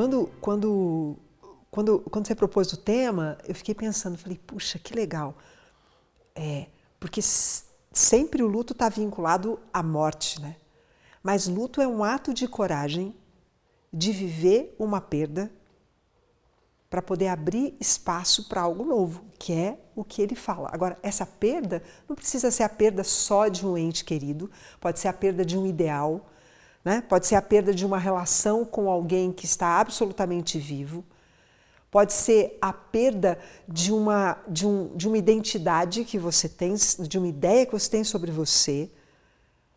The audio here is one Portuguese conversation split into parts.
quando, quando, quando, quando você propôs o tema, eu fiquei pensando, falei, puxa, que legal. É, porque sempre o luto está vinculado à morte, né? Mas luto é um ato de coragem de viver uma perda para poder abrir espaço para algo novo, que é o que ele fala. Agora, essa perda não precisa ser a perda só de um ente querido, pode ser a perda de um ideal, né? pode ser a perda de uma relação com alguém que está absolutamente vivo, pode ser a perda de uma, de, um, de uma identidade que você tem, de uma ideia que você tem sobre você,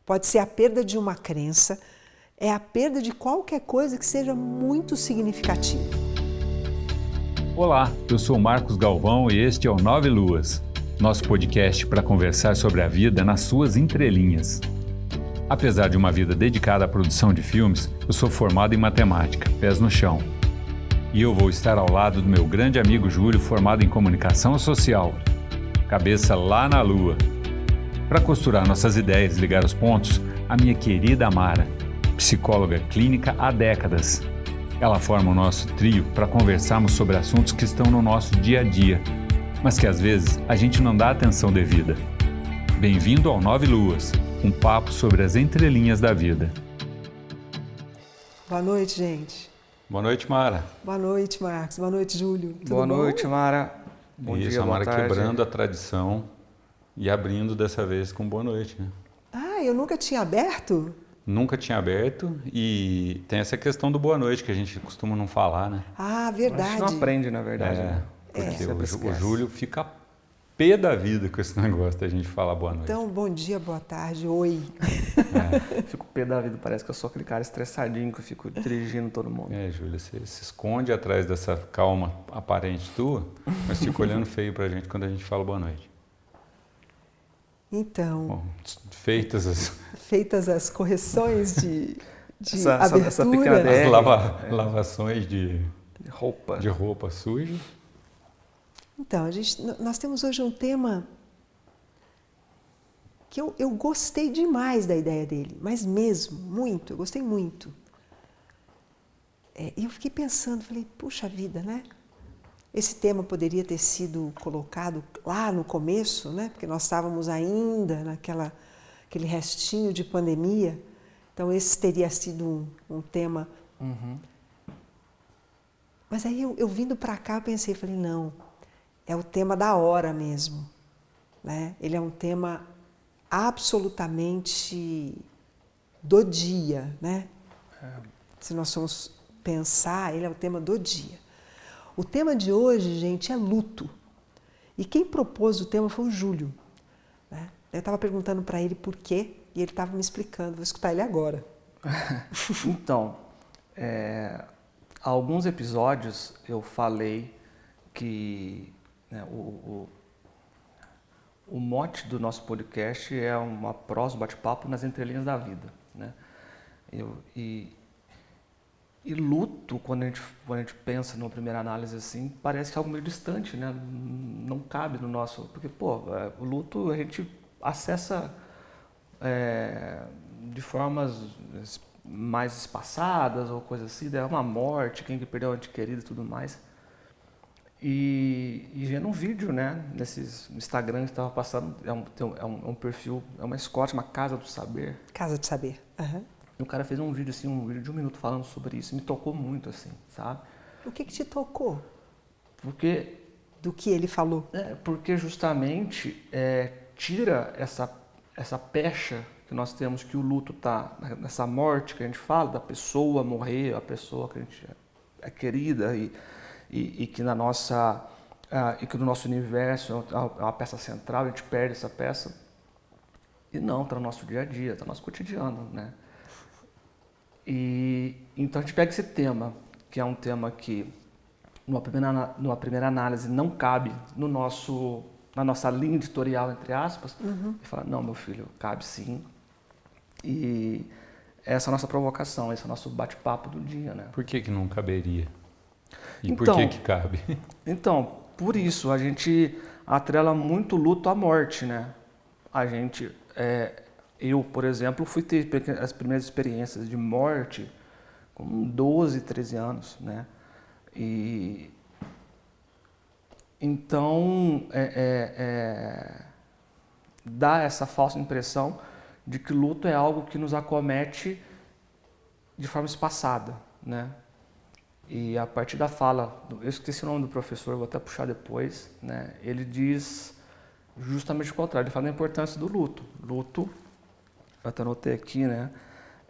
pode ser a perda de uma crença, é a perda de qualquer coisa que seja muito significativa. Olá, eu sou Marcos Galvão e este é o Nove Luas, nosso podcast para conversar sobre a vida nas suas entrelinhas. Apesar de uma vida dedicada à produção de filmes, eu sou formado em matemática, pés no chão. E eu vou estar ao lado do meu grande amigo Júlio, formado em comunicação social, cabeça lá na lua. Para costurar nossas ideias e ligar os pontos, a minha querida Amara, psicóloga clínica há décadas ela forma o nosso trio para conversarmos sobre assuntos que estão no nosso dia a dia, mas que às vezes a gente não dá atenção devida. Bem-vindo ao Nove Luas, um papo sobre as entrelinhas da vida. Boa noite, gente. Boa noite, Mara. Boa noite, Marcos. Boa noite, Júlio. Tudo boa bom? noite, Mara. Bom Isso, dia, a Mara quebrando a tradição e abrindo dessa vez com boa noite. Né? Ah, eu nunca tinha aberto? Nunca tinha aberto e tem essa questão do boa noite que a gente costuma não falar, né? Ah, verdade. A gente não aprende, na verdade. É, né? porque é. o, o, Júlio fica pé da vida com esse negócio da gente falar boa noite. Então, bom dia, boa tarde, oi. É. fico pé da vida, parece que eu sou aquele cara estressadinho que eu fico dirigindo todo mundo. É, Júlio, você se esconde atrás dessa calma aparente tua, mas fica olhando feio pra gente quando a gente fala boa noite. Então. Bom, feitas as. Feitas as correções de, de essa, abertura. Essa, pequena as lava, é. lavações de, de roupa. De roupa suja. Então, a gente, nós temos hoje um tema que eu, eu gostei demais da ideia dele, mas mesmo, muito, eu gostei muito. É, e eu fiquei pensando, falei, puxa vida, né? Esse tema poderia ter sido colocado lá no começo, né? porque nós estávamos ainda naquela aquele restinho de pandemia. Então, esse teria sido um, um tema. Uhum. Mas aí eu, eu vindo para cá, eu pensei, falei, não, é o tema da hora mesmo. Né? Ele é um tema absolutamente do dia. Né? É. Se nós formos pensar, ele é o tema do dia. O tema de hoje, gente, é luto. E quem propôs o tema foi o Júlio. Né? Eu estava perguntando para ele por quê e ele estava me explicando. Vou escutar ele agora. então, é, há alguns episódios eu falei que né, o, o, o, mote do nosso podcast é uma prosa, bate-papo nas entrelinhas da vida. Né? Eu, e e luto, quando a, gente, quando a gente pensa numa primeira análise assim, parece que é algo meio distante, né? Não cabe no nosso. Porque, pô, é, o luto a gente acessa é, de formas mais espaçadas ou coisa assim, é uma morte, quem que perdeu um ente querido e tudo mais. E, e vendo um vídeo, né, nesses Instagram que estava passando, é um, é, um, é um perfil, é uma escote, uma Casa do Saber. Casa do Saber, uhum. E o cara fez um vídeo assim, um vídeo de um minuto falando sobre isso. Me tocou muito, assim, sabe? O que, que te tocou? Porque. Do que ele falou? É, porque justamente é, tira essa, essa pecha que nós temos que o luto tá nessa morte que a gente fala, da pessoa morrer, a pessoa que a gente é querida e, e, e que na nossa. Uh, e que no nosso universo é uma peça central, a gente perde essa peça. E não, está no nosso dia a dia, está no nosso cotidiano, né? E então a gente pega esse tema, que é um tema que numa primeira, numa primeira análise não cabe no nosso na nossa linha editorial entre aspas, uhum. e fala não, meu filho, cabe sim. E essa é a nossa provocação, esse é o nosso bate-papo do dia, né? Por que que não caberia? E então, por que que cabe? Então, por isso a gente atrela muito luto à morte, né? A gente é, eu, por exemplo, fui ter as primeiras experiências de morte com 12, 13 anos, né? E então é, é, é, dá essa falsa impressão de que luto é algo que nos acomete de forma espaçada, né? E a partir da fala, eu esqueci o nome do professor, vou até puxar depois, né? Ele diz justamente o contrário, ele fala da importância do luto. Luto, eu até anotei aqui, né?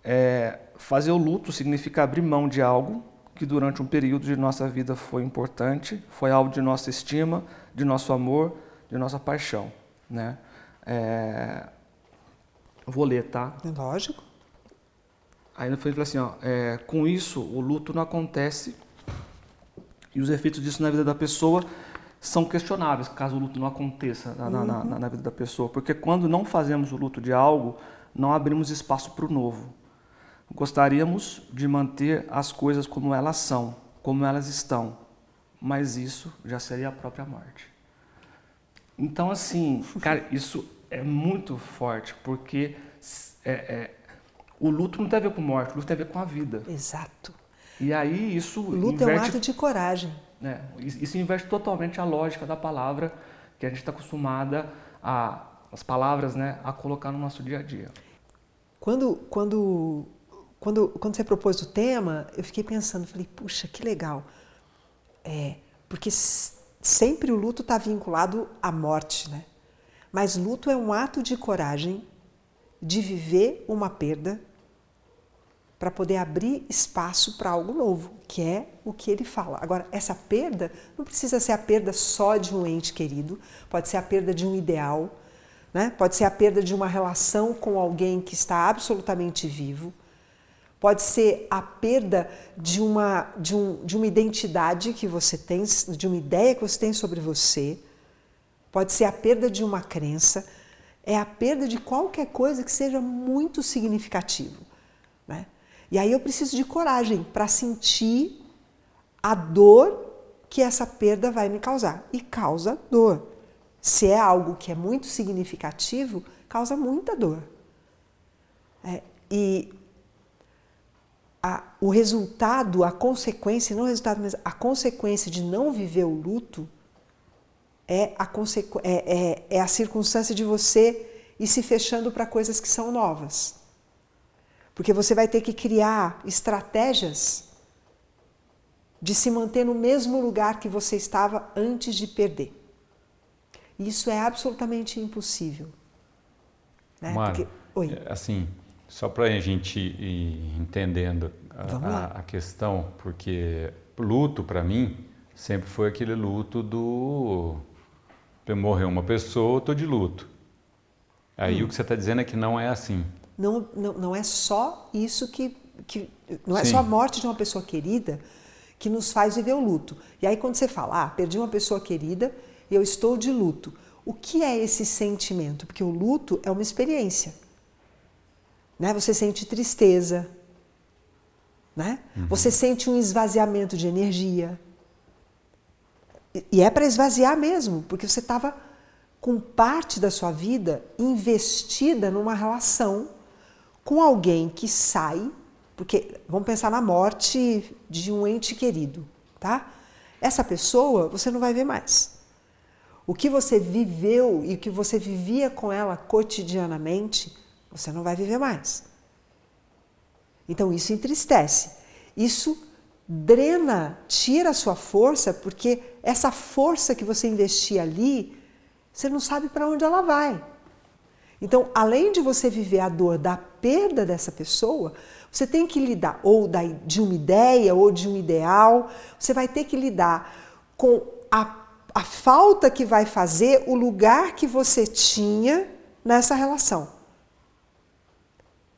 É, fazer o luto significa abrir mão de algo que durante um período de nossa vida foi importante, foi algo de nossa estima, de nosso amor, de nossa paixão, né? É, vou ler, tá? Lógico. Aí no ele fala assim, ó, é, com isso o luto não acontece e os efeitos disso na vida da pessoa são questionáveis, caso o luto não aconteça na, uhum. na, na, na vida da pessoa. Porque quando não fazemos o luto de algo, não abrimos espaço para o novo. Gostaríamos de manter as coisas como elas são, como elas estão, mas isso já seria a própria morte. Então, assim, cara, isso é muito forte, porque é, é, o luto não tem a ver com morte, o luto tem a ver com a vida. Exato. E aí isso. O luto inverte, é um ato de coragem. É, isso inverte totalmente a lógica da palavra que a gente está acostumada a as palavras, né, a colocar no nosso dia a dia. Quando, quando, quando, quando você propôs o tema, eu fiquei pensando, falei, puxa, que legal. É, porque sempre o luto está vinculado à morte, né? Mas luto é um ato de coragem de viver uma perda para poder abrir espaço para algo novo, que é o que ele fala. Agora, essa perda não precisa ser a perda só de um ente querido, pode ser a perda de um ideal, né? pode ser a perda de uma relação com alguém que está absolutamente vivo, pode ser a perda de uma, de, um, de uma identidade que você tem, de uma ideia que você tem sobre você, pode ser a perda de uma crença, é a perda de qualquer coisa que seja muito significativo. Né? E aí eu preciso de coragem para sentir a dor que essa perda vai me causar. E causa dor. Se é algo que é muito significativo, causa muita dor. É, e a, o resultado, a consequência, não o resultado, mas a consequência de não viver o luto é a, é, é, é a circunstância de você ir se fechando para coisas que são novas. Porque você vai ter que criar estratégias de se manter no mesmo lugar que você estava antes de perder. Isso é absolutamente impossível. Né? Mara, Porque, Oi. É, assim, só para a gente ir entendendo a, a, questão, porque luto para mim sempre foi aquele luto do morreu uma pessoa, eu estou de luto. Aí hum. o que você está dizendo é que não é assim não, não, não é só isso que, que não é Sim. só a morte de uma pessoa querida que nos faz viver o luto. E aí quando você fala, ah, perdi uma pessoa querida e eu estou de luto, o que é esse sentimento? Porque o luto é uma experiência. Né? Você sente tristeza, né? Uhum. Você sente um esvaziamento de energia. E é para esvaziar mesmo, porque você estava com parte da sua vida investida numa relação com alguém que sai, porque vamos pensar na morte de um ente querido, tá? Essa pessoa você não vai ver mais. O que você viveu e o que você vivia com ela cotidianamente, você não vai viver mais. Então isso entristece. Isso drena, tira a sua força, porque essa força que você investia ali, você não sabe para onde ela vai. Então, além de você viver a dor da perda dessa pessoa, você tem que lidar ou de uma ideia ou de um ideal, você vai ter que lidar com a, a falta que vai fazer o lugar que você tinha nessa relação.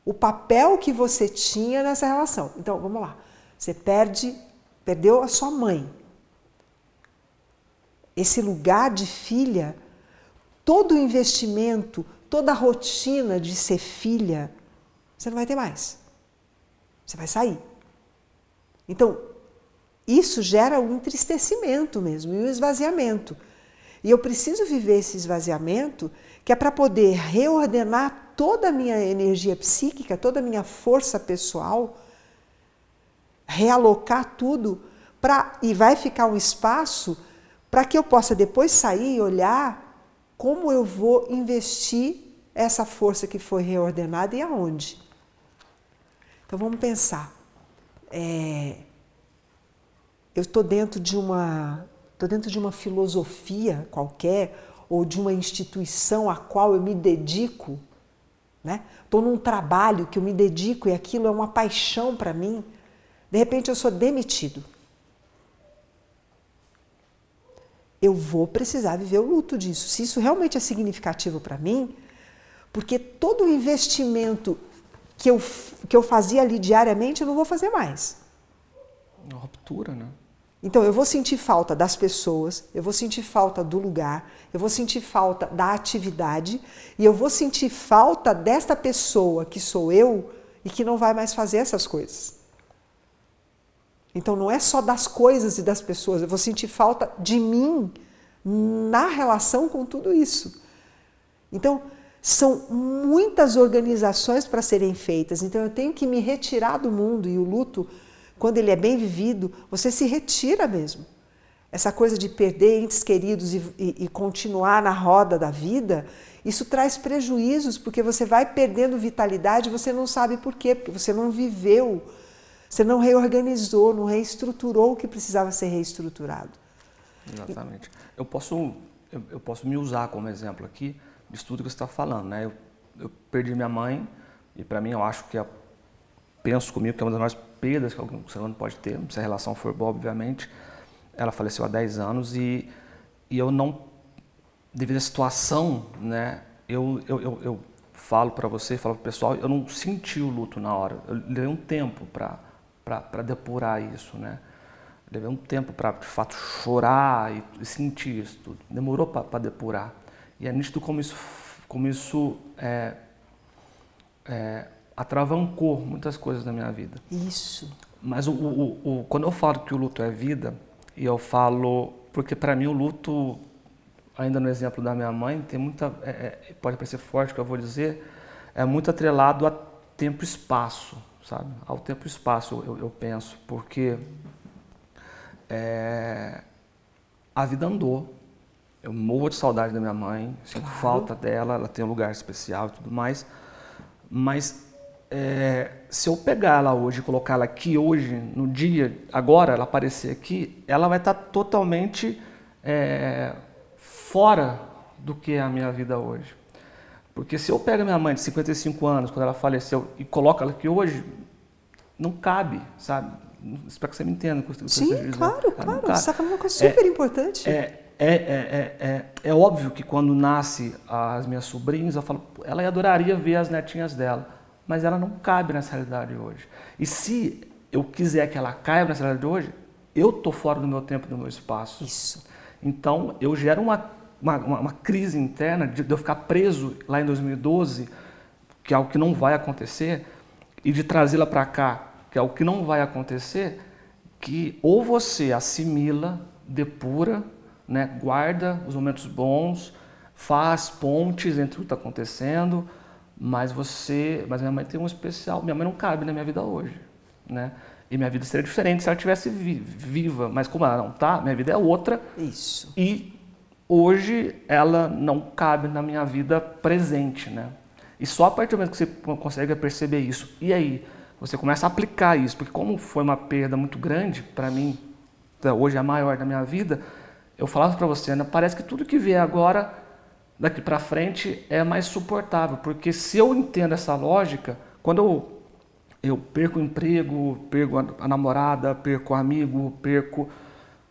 O papel que você tinha nessa relação. Então, vamos lá. Você perde, perdeu a sua mãe. Esse lugar de filha, todo o investimento, toda a rotina de ser filha, você não vai ter mais. Você vai sair. Então, isso gera um entristecimento mesmo e um esvaziamento. E eu preciso viver esse esvaziamento, que é para poder reordenar toda a minha energia psíquica, toda a minha força pessoal, realocar tudo para e vai ficar um espaço para que eu possa depois sair e olhar como eu vou investir essa força que foi reordenada e aonde. Então vamos pensar. É, eu estou dentro de uma estou dentro de uma filosofia qualquer ou de uma instituição a qual eu me dedico, né? Estou num trabalho que eu me dedico e aquilo é uma paixão para mim. De repente eu sou demitido. Eu vou precisar viver o luto disso. Se isso realmente é significativo para mim, porque todo o investimento que eu, que eu fazia ali diariamente eu não vou fazer mais. Uma ruptura, né? Então eu vou sentir falta das pessoas, eu vou sentir falta do lugar, eu vou sentir falta da atividade e eu vou sentir falta desta pessoa que sou eu e que não vai mais fazer essas coisas. Então não é só das coisas e das pessoas, eu vou sentir falta de mim na relação com tudo isso. Então, são muitas organizações para serem feitas, então eu tenho que me retirar do mundo e o luto quando ele é bem vivido, você se retira mesmo. Essa coisa de perder entes queridos e, e, e continuar na roda da vida, isso traz prejuízos, porque você vai perdendo vitalidade você não sabe por quê, porque você não viveu, você não reorganizou, não reestruturou o que precisava ser reestruturado. Exatamente. Eu posso, eu posso me usar como exemplo aqui disso tudo que você está falando. Né? Eu, eu perdi minha mãe e para mim eu acho que, é, penso comigo que é uma das maiores perdas que algum ser humano pode ter, se a relação for boa, obviamente. Ela faleceu há 10 anos e, e eu não, devido à situação, né, eu, eu, eu, eu falo para você, falo para o pessoal, eu não senti o luto na hora. Eu levei um tempo para depurar isso, né? Levei um tempo para, de fato, chorar e, e, sentir isso tudo. Demorou para depurar. E é nítido como isso, como isso é, é, atravancou muitas coisas na minha vida. Isso. Mas o, o, o, quando eu falo que o luto é vida, e eu falo. Porque para mim o luto, ainda no exemplo da minha mãe, tem muita. É, é, pode parecer forte o que eu vou dizer, é muito atrelado a tempo e espaço, sabe? Ao tempo e espaço, eu, eu penso. Porque é, a vida andou. Eu morro de saudade da minha mãe, sinto claro. falta dela, ela tem um lugar especial e tudo mais. Mas é, se eu pegar ela hoje e colocar ela aqui hoje, no dia, agora, ela aparecer aqui, ela vai estar totalmente é, fora do que é a minha vida hoje. Porque se eu pego a minha mãe de 55 anos, quando ela faleceu, e coloco ela aqui hoje, não cabe, sabe? Espero que você me entenda. Sim, claro, claro. Você está falando uma coisa super é, importante. É, é, é, é, é, óbvio que quando nasce as minhas sobrinhas, eu falo, ela adoraria ver as netinhas dela mas ela não cabe nessa realidade hoje. E se eu quiser que ela caiba nessa realidade hoje, eu estou fora do meu tempo, do meu espaço. Isso. Então, eu gero uma, uma, uma crise interna de, de eu ficar preso lá em 2012, que é algo que não vai acontecer, e de trazê-la para cá, que é algo que não vai acontecer, que ou você assimila, depura, né, guarda os momentos bons, faz pontes entre o que está acontecendo, mas você, mas minha mãe tem um especial. Minha mãe não cabe na minha vida hoje, né? E minha vida seria diferente se ela tivesse viva, mas como ela não tá, minha vida é outra. Isso. E hoje ela não cabe na minha vida presente, né? E só a partir do momento que você consegue perceber isso, e aí você começa a aplicar isso, porque como foi uma perda muito grande para mim, hoje é a maior da minha vida, eu falava para você, né, parece que tudo que vier agora daqui para frente é mais suportável, porque se eu entendo essa lógica, quando eu, eu perco o emprego, perco a, namorada, perco o amigo, perco.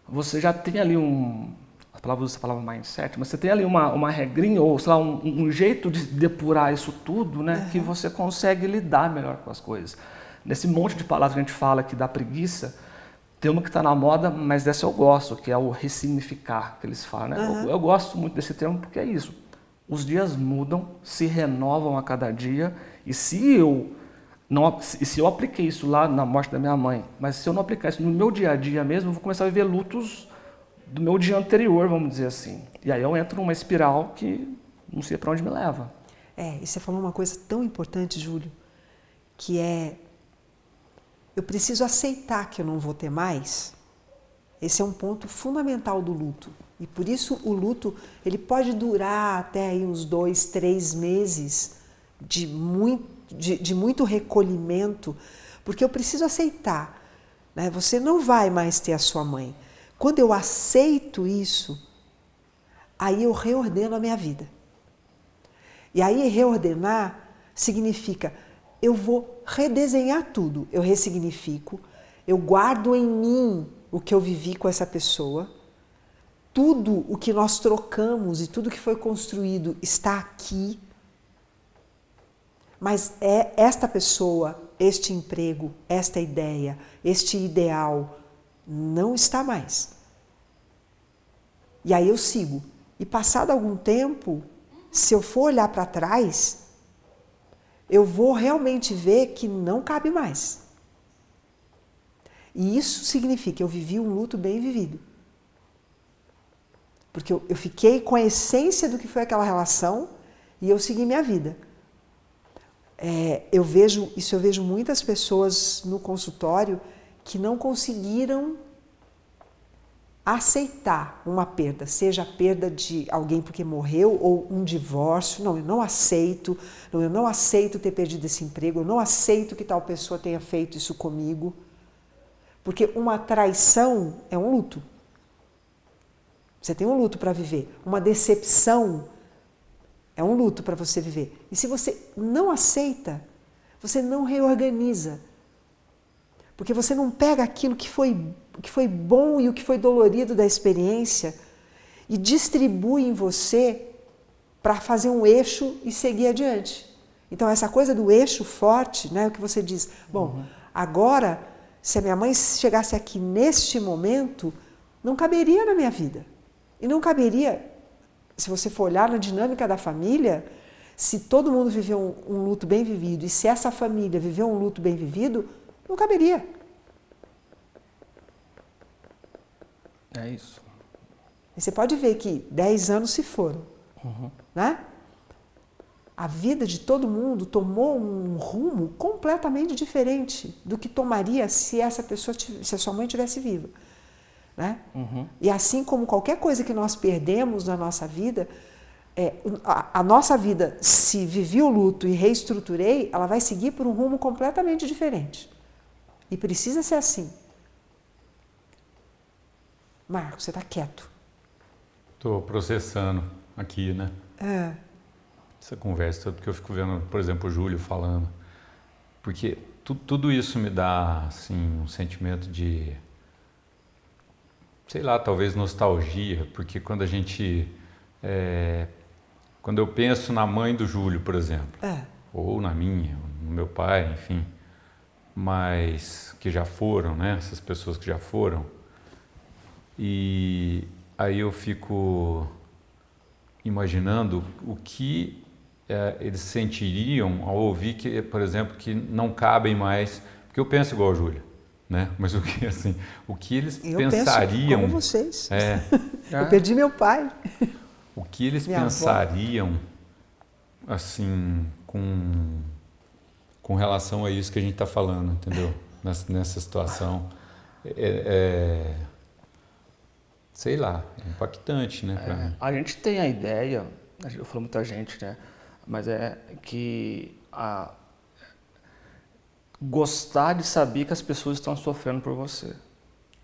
Você já tem ali um. A palavra usa a palavra mindset, mas você tem ali uma, uma regrinha, ou sei lá, um, um jeito de depurar isso tudo, né? Uhum. Que você consegue lidar melhor com as coisas. Nesse monte de palavras que a gente fala aqui da preguiça, tem uma que está na moda, mas dessa eu gosto, que é o ressignificar, que eles falam. Né? Uhum. Eu, eu, gosto muito desse termo porque é isso. Os dias mudam, se renovam a cada dia, e se eu não, se eu apliquei isso lá na morte da minha mãe, mas se eu não aplicar isso no meu dia a dia mesmo, eu vou começar a viver lutos do meu dia anterior, vamos dizer assim. E aí eu entro numa espiral que não sei para onde me leva. É, e você falou uma coisa tão importante, Júlio, que é eu preciso aceitar que eu não vou ter mais. Esse é um ponto fundamental do luto. E por isso o luto ele pode durar até aí uns dois, três meses de muito, de, de muito recolhimento, porque eu preciso aceitar. Né? Você não vai mais ter a sua mãe. Quando eu aceito isso, aí eu reordeno a minha vida. E aí reordenar significa eu vou redesenhar tudo, eu ressignifico, eu guardo em mim o que eu vivi com essa pessoa, tudo o que nós trocamos e tudo que foi construído está aqui. Mas é esta pessoa, este emprego, esta ideia, este ideal não está mais. E aí eu sigo. E passado algum tempo, se eu for olhar para trás, eu vou realmente ver que não cabe mais. E isso significa que eu vivi um luto bem vivido. Porque eu, eu fiquei com a essência do que foi aquela relação e eu segui minha vida. É, eu vejo isso eu vejo muitas pessoas no consultório que não conseguiram aceitar uma perda, seja a perda de alguém porque morreu ou um divórcio. Não, eu não aceito, não, eu não aceito ter perdido esse emprego, eu não aceito que tal pessoa tenha feito isso comigo. Porque uma traição é um luto. Você tem um luto para viver. Uma decepção é um luto para você viver. E se você não aceita, você não reorganiza. Porque você não pega aquilo que foi o que foi bom e o que foi dolorido da experiência e distribui em você para fazer um eixo e seguir adiante. Então, essa coisa do eixo forte, né, o que você diz, bom, uhum. agora, se a minha mãe chegasse aqui neste momento, não caberia na minha vida. E não caberia, se você for olhar na dinâmica da família, se todo mundo viveu um, um luto bem vivido e se essa família viveu um luto bem vivido, não caberia. É isso. E você pode ver que 10 anos se foram. Uhum. Né? A vida de todo mundo tomou um rumo completamente diferente do que tomaria se essa pessoa, se a sua mãe tivesse viva. Né? Uhum. E assim como qualquer coisa que nós perdemos na nossa vida, é, a, a, nossa vida, se vivi o luto e reestruturei, ela vai seguir por um rumo completamente diferente. E precisa ser assim. Marcos, você está quieto. Estou processando aqui, né? É. Essa conversa, porque eu fico vendo, por exemplo, o Júlio falando. Porque tu, tudo isso me dá, assim, um sentimento de. Sei lá, talvez nostalgia, porque quando a gente. É, quando eu penso na mãe do Júlio, por exemplo, é. ou na minha, no meu pai, enfim, mas que já foram, né? Essas pessoas que já foram e aí eu fico imaginando o que é, eles sentiriam ao ouvir que, por exemplo, que não cabem mais, porque eu penso igual o Júlio, né? Mas o que assim, o que eles eu pensariam? Penso como vocês. É, eu perdi meu pai. O que eles Minha pensariam, avó. assim, com com relação a isso que a gente está falando, entendeu? Nessa, nessa situação, é, é sei lá, é impactante, né? É, a gente tem a ideia, eu falo muita gente, né? Mas é que a, gostar de saber que as pessoas estão sofrendo por você.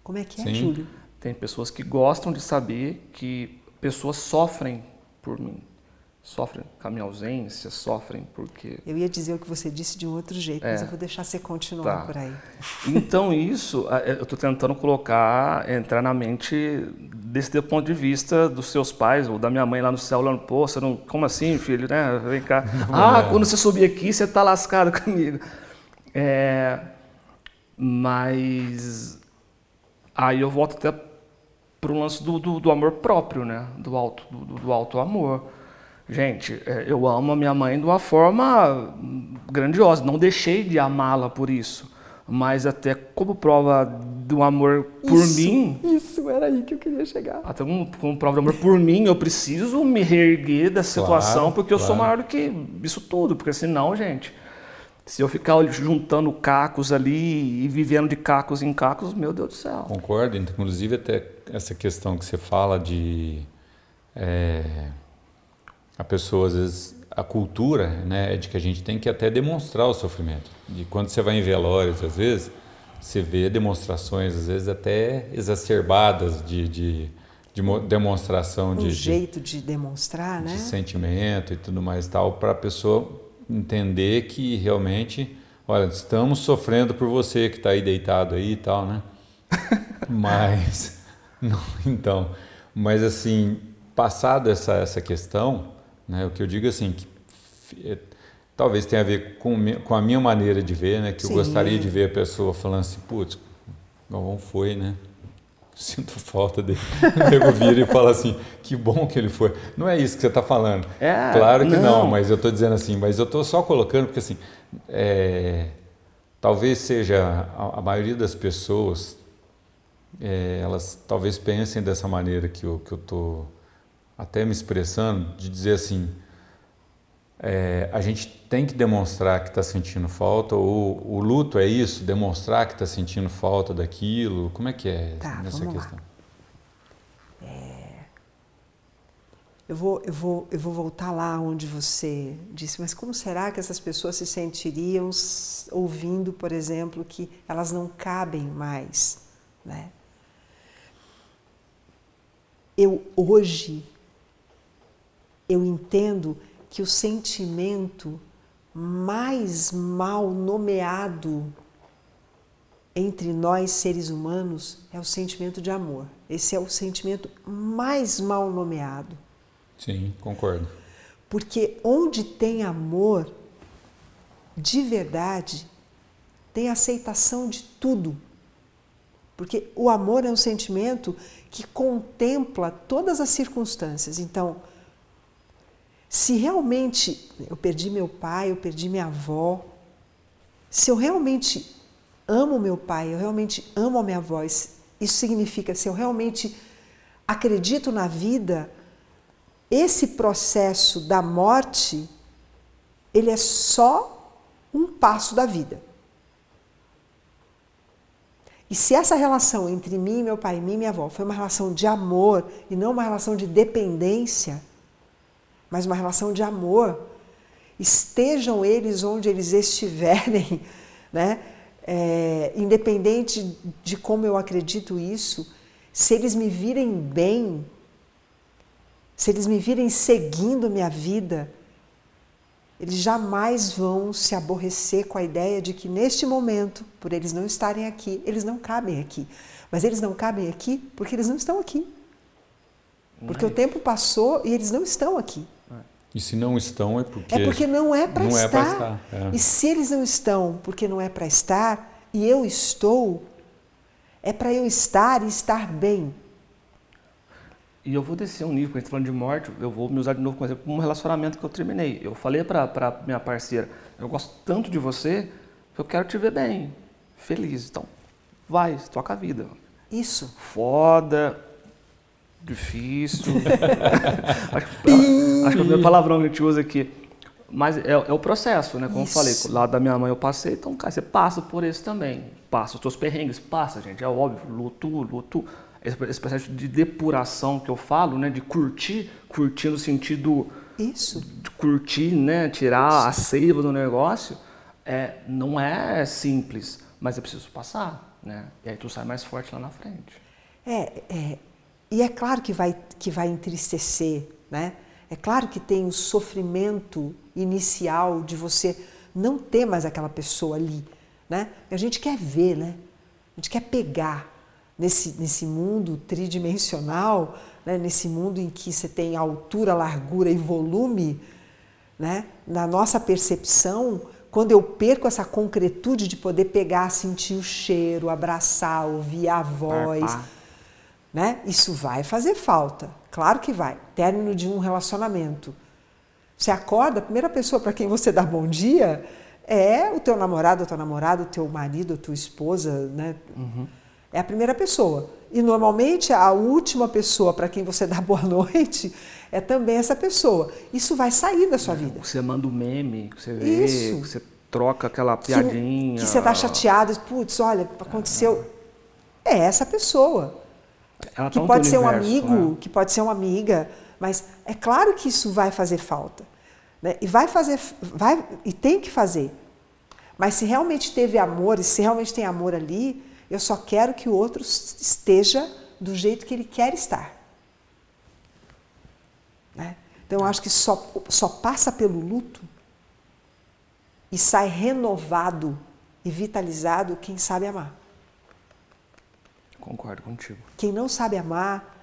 Como é que é, Sim. Júlio? Tem pessoas que gostam de saber que pessoas sofrem por mim sofrem com a minha ausência, sofrem porque... Eu ia dizer o que você disse de um outro jeito, é. mas eu vou deixar você continuar tá. por aí. Então isso, eu estou tentando colocar, entrar na mente desse ponto de vista dos seus pais ou da minha mãe lá no céu, olhando, pô, você não, como assim, filho, né? Vem cá. ah, quando você subir aqui, você está lascado comigo. É, mas aí eu volto até para o lance do, do, do, amor próprio, né? Do alto, do, do alto amor Gente, é, eu amo a minha mãe de uma forma grandiosa. Não deixei de amá-la por isso. Mas até como prova do amor por isso, mim. Isso, era aí que eu queria chegar. Até como, como prova do amor por mim, eu preciso me reerguer dessa claro, situação, porque eu claro. sou maior do que isso tudo. Porque senão, gente, Se eu ficar juntando cacos ali e vivendo de cacos em cacos, meu Deus do céu. Concordo, inclusive até essa questão que você fala de é, a pessoa às vezes a cultura né, é de que a gente tem que até demonstrar o sofrimento. E quando você vai em velórios, às vezes, você vê demonstrações, às vezes até exacerbadas de, de, de demonstração um de. jeito de demonstrar, de né? sentimento e tudo mais tal, para a pessoa entender que realmente, olha, estamos sofrendo por você que está aí deitado aí e tal, né? mas, não, então, mas assim, passado essa, essa questão, né, o que eu digo assim, que é, talvez tenha a ver com, com a minha maneira de ver, né, que Sim. eu gostaria de ver a pessoa falando assim, putz, Galvão foi, né? Sinto falta dele. O nego vira e fala assim, que bom que ele foi. Não é isso que você está falando. É, claro que não. não. mas eu estou dizendo assim, mas eu estou só colocando porque assim, é, talvez seja a, a maioria das pessoas, é, elas talvez pensem dessa maneira que eu que eu estou até me expressando, de dizer assim, é, a gente tem que demonstrar que está sentindo falta, ou o luto é isso, demonstrar que está sentindo falta daquilo, como é que é Tá, nessa questão? Eu vou, eu, vou, eu vou voltar lá onde você disse, mas como será que essas pessoas se sentiriam ouvindo, por exemplo, que elas não cabem mais? Né? Eu hoje, eu entendo que o sentimento mais mal nomeado entre nós seres humanos é o sentimento de amor. Esse é o sentimento mais mal nomeado. Sim, concordo. Porque onde tem amor, de verdade, tem aceitação de tudo. Porque o amor é um sentimento que contempla todas as circunstâncias. Então, se realmente eu perdi meu pai, eu perdi minha avó, se eu realmente amo meu pai, eu realmente amo a minha avó, isso significa se eu realmente acredito na vida, esse processo da morte, ele é só um passo da vida. E se essa relação entre mim, meu pai, mim e minha avó foi uma relação de amor e não uma relação de dependência, mas uma relação de amor, estejam eles onde eles estiverem, né? É, independente de como eu acredito isso, se eles me virem bem, se eles me virem seguindo minha vida, eles jamais vão se aborrecer com a ideia de que neste momento, por eles não estarem aqui, eles não cabem aqui. Mas eles não cabem aqui porque eles não estão aqui. Porque o tempo passou e eles não estão aqui. E se não estão é porque É porque não é para não é estar. pra estar, é. E se eles não estão porque não é para estar e eu estou, é para eu estar e estar bem. E eu vou descer um nível, quando a gente tá falando de morte, eu vou me usar de novo como exemplo, um relacionamento que eu terminei. Eu falei pra, pra minha parceira, eu gosto tanto de você, eu quero te ver bem, feliz. Então, vai, toca a vida. Isso. Foda, difícil. acho, que- acho que é o primeiro palavrão que a gente usa aqui. Mas é, é o processo, né? Como Isso. eu falei, lá da minha mãe eu passei, então, cara, você passa por esse também. Passa os seus perrengues, passa, gente, é óbvio, luto, luto. Esse, esse processo de depuração que eu falo, né? De curtir, curtir no sentido Isso. de curtir, né? Tirar a seiva do negócio, é, não é simples, mas é preciso passar, né? E aí tu sai mais forte lá na frente. É, é, e é claro que vai, que vai entristecer, né? É claro que tem o sofrimento inicial de você não ter mais aquela pessoa ali, né? A gente quer ver, né? A gente quer pegar nesse, nesse mundo tridimensional, né? nesse mundo em que você tem altura, largura e volume, né? Na nossa percepção, quando eu perco essa concretude de poder pegar, sentir o cheiro, abraçar, ouvir a voz. Né? Isso vai fazer falta, claro que vai. Término de um relacionamento. Você acorda, a primeira pessoa para quem você dá bom dia é o teu namorado, a tua namorada, o teu marido, a tua esposa, né? É a primeira pessoa. E normalmente a última pessoa para quem você dá boa noite é também essa pessoa. Isso vai sair da sua vida. Você manda um meme, você vê, Isso. que você troca aquela piadinha. Que, que você tá chateado, putz, olha, aconteceu. É essa pessoa. Ela que tá pode ser um amigo, né? que pode ser uma amiga, mas é claro que isso vai fazer falta. Né? E vai fazer, vai, e tem que fazer. Mas se realmente teve amor, e se realmente tem amor ali, eu só quero que o outro esteja do jeito que ele quer estar. Né? Então eu acho que só, só passa pelo luto e sai renovado e vitalizado quem sabe amar. Concordo contigo. Quem não sabe amar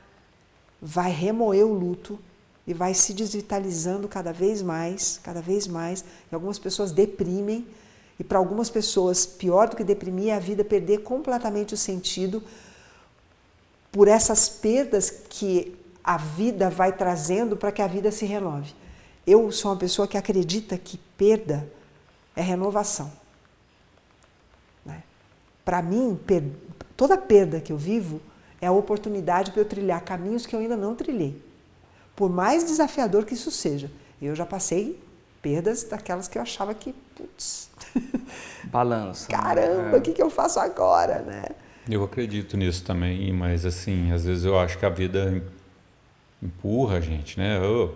vai remoer o luto e vai se desvitalizando cada vez mais, cada vez mais. E algumas pessoas deprimem, e para algumas pessoas, pior do que deprimir é a vida perder completamente o sentido por essas perdas que a vida vai trazendo para que a vida se renove. Eu sou uma pessoa que acredita que perda é renovação. Né? Para mim, per toda perda que eu vivo é a oportunidade para eu trilhar caminhos que eu ainda não trilhei. Por mais desafiador que isso seja. Eu já passei perdas daquelas que eu achava que, putz, Balança. né? caramba, É. o que, que eu faço agora, né? Eu acredito nisso também, mas assim, às vezes eu acho que a vida empurra a gente, né? Ô,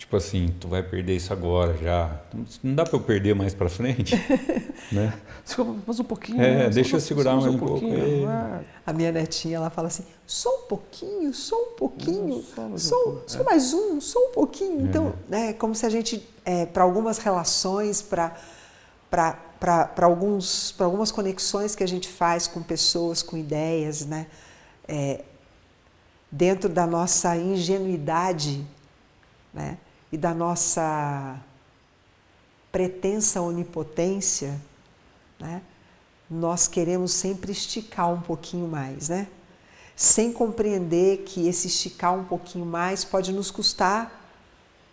tipo assim, tu vai perder isso agora já. Não dá pra eu perder mais pra frente, né? Desculpa, mais um pouquinho. É, né? deixa eu segurar mais um pouco, pouquinho, é. é. A minha netinha, ela fala assim, só um pouquinho, só um pouquinho, Só mais um só, pouco, só mais um, só um pouquinho. Então, né, como se a gente, para algumas relações, para alguns pra algumas conexões que a gente faz com pessoas, com ideias, né, é, dentro da nossa ingenuidade né, e da nossa pretensa onipotência, né, nós queremos sempre esticar um pouquinho mais, né? Sem compreender que esse esticar um pouquinho mais pode nos custar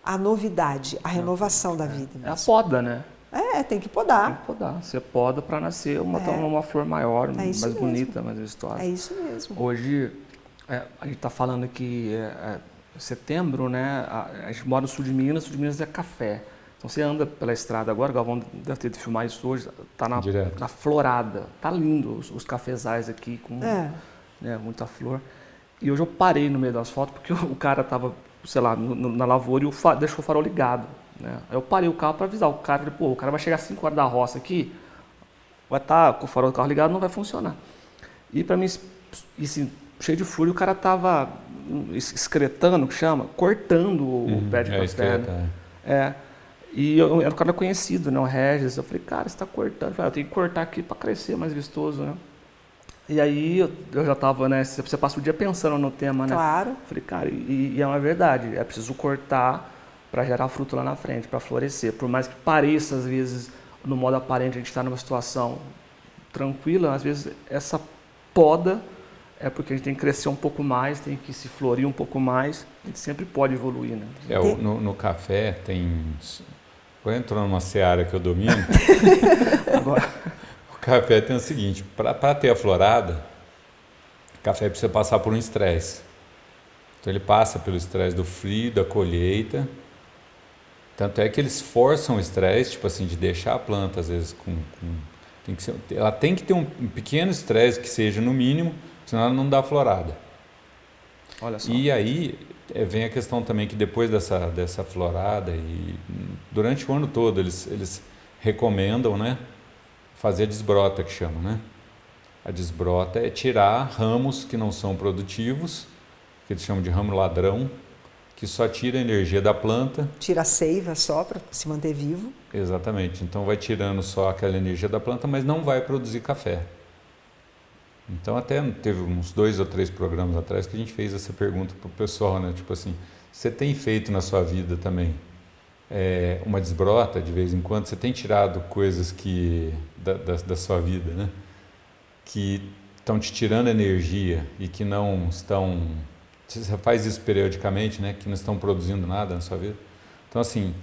a novidade, a renovação da vida. É a mesmo. poda, né? É, tem que Tem podar. que podar. Você poda para nascer uma, É. uma flor maior, É mais mesmo. bonita, mais vistosa. É isso mesmo. Hoje, é, a gente está falando que é, é, setembro, né? A, a gente mora no sul de Minas, sul de Minas é café. Então você anda pela estrada agora, o Galvão deve ter de filmar isso hoje, tá na, Direto. na florada. Tá lindo os, os cafezais aqui com É. né, muita flor. E hoje eu parei no meio das fotos porque o cara tava, sei lá, no- no- na lavoura e o fa- deixou o farol ligado. Né? Aí eu parei o carro para avisar o cara, falei, pô, o cara vai chegar às 5 horas da roça aqui, vai estar com o farol do carro ligado, não vai funcionar. E para mim, isso- assim, cheio de fúria, o cara tava excretando, que chama, cortando o pé de é café. eu né? É. E eu, era um cara conhecido, né? O Regis. Eu falei, cara, você está cortando. Eu, falei, "Ah, eu tenho que cortar aqui para crescer mais vistoso, né? E aí eu, eu já tava, né? Você você passa o dia pensando no tema, né? Claro. Eu Falei, cara, e, e é uma verdade. É preciso cortar para gerar fruto lá na frente, para florescer. Por mais que pareça, às vezes, no modo aparente, a gente está numa situação tranquila, às vezes essa poda é porque a gente tem que crescer um pouco mais, tem que se florir um pouco mais. A gente sempre pode evoluir, né? É, o- no, no café tem. Agora entrou numa seara que eu domino. Agora, O café tem o seguinte: para ter a florada, o café precisa passar por um estresse. Então ele passa pelo estresse do frio, da colheita. Tanto é que eles forçam o estresse, tipo assim, de deixar a planta às vezes com. com- tem que ser- ela tem que ter um, um pequeno estresse que seja no mínimo, senão ela não dá florada. olha só. E aí eh, vem a questão também que depois dessa, dessa florada e durante o ano todo eles, eles recomendam, né? Fazer a desbrota que chama, né? A desbrota é tirar ramos que não são produtivos, que eles chamam de ramo ladrão, que só tira a energia da planta. Tira a seiva só para se manter vivo. Exatamente. Então vai tirando só aquela energia da planta, mas não vai produzir café. Então até teve uns dois ou três programas atrás que a gente fez essa pergunta pro pessoal, né? Tipo assim, você tem feito na sua vida também é, uma desbrota de vez em quando? Você tem tirado coisas que da, da, da sua vida, né? Que estão te tirando energia e que não estão você faz isso periodicamente, né? Que não estão produzindo nada na sua vida. Então assim,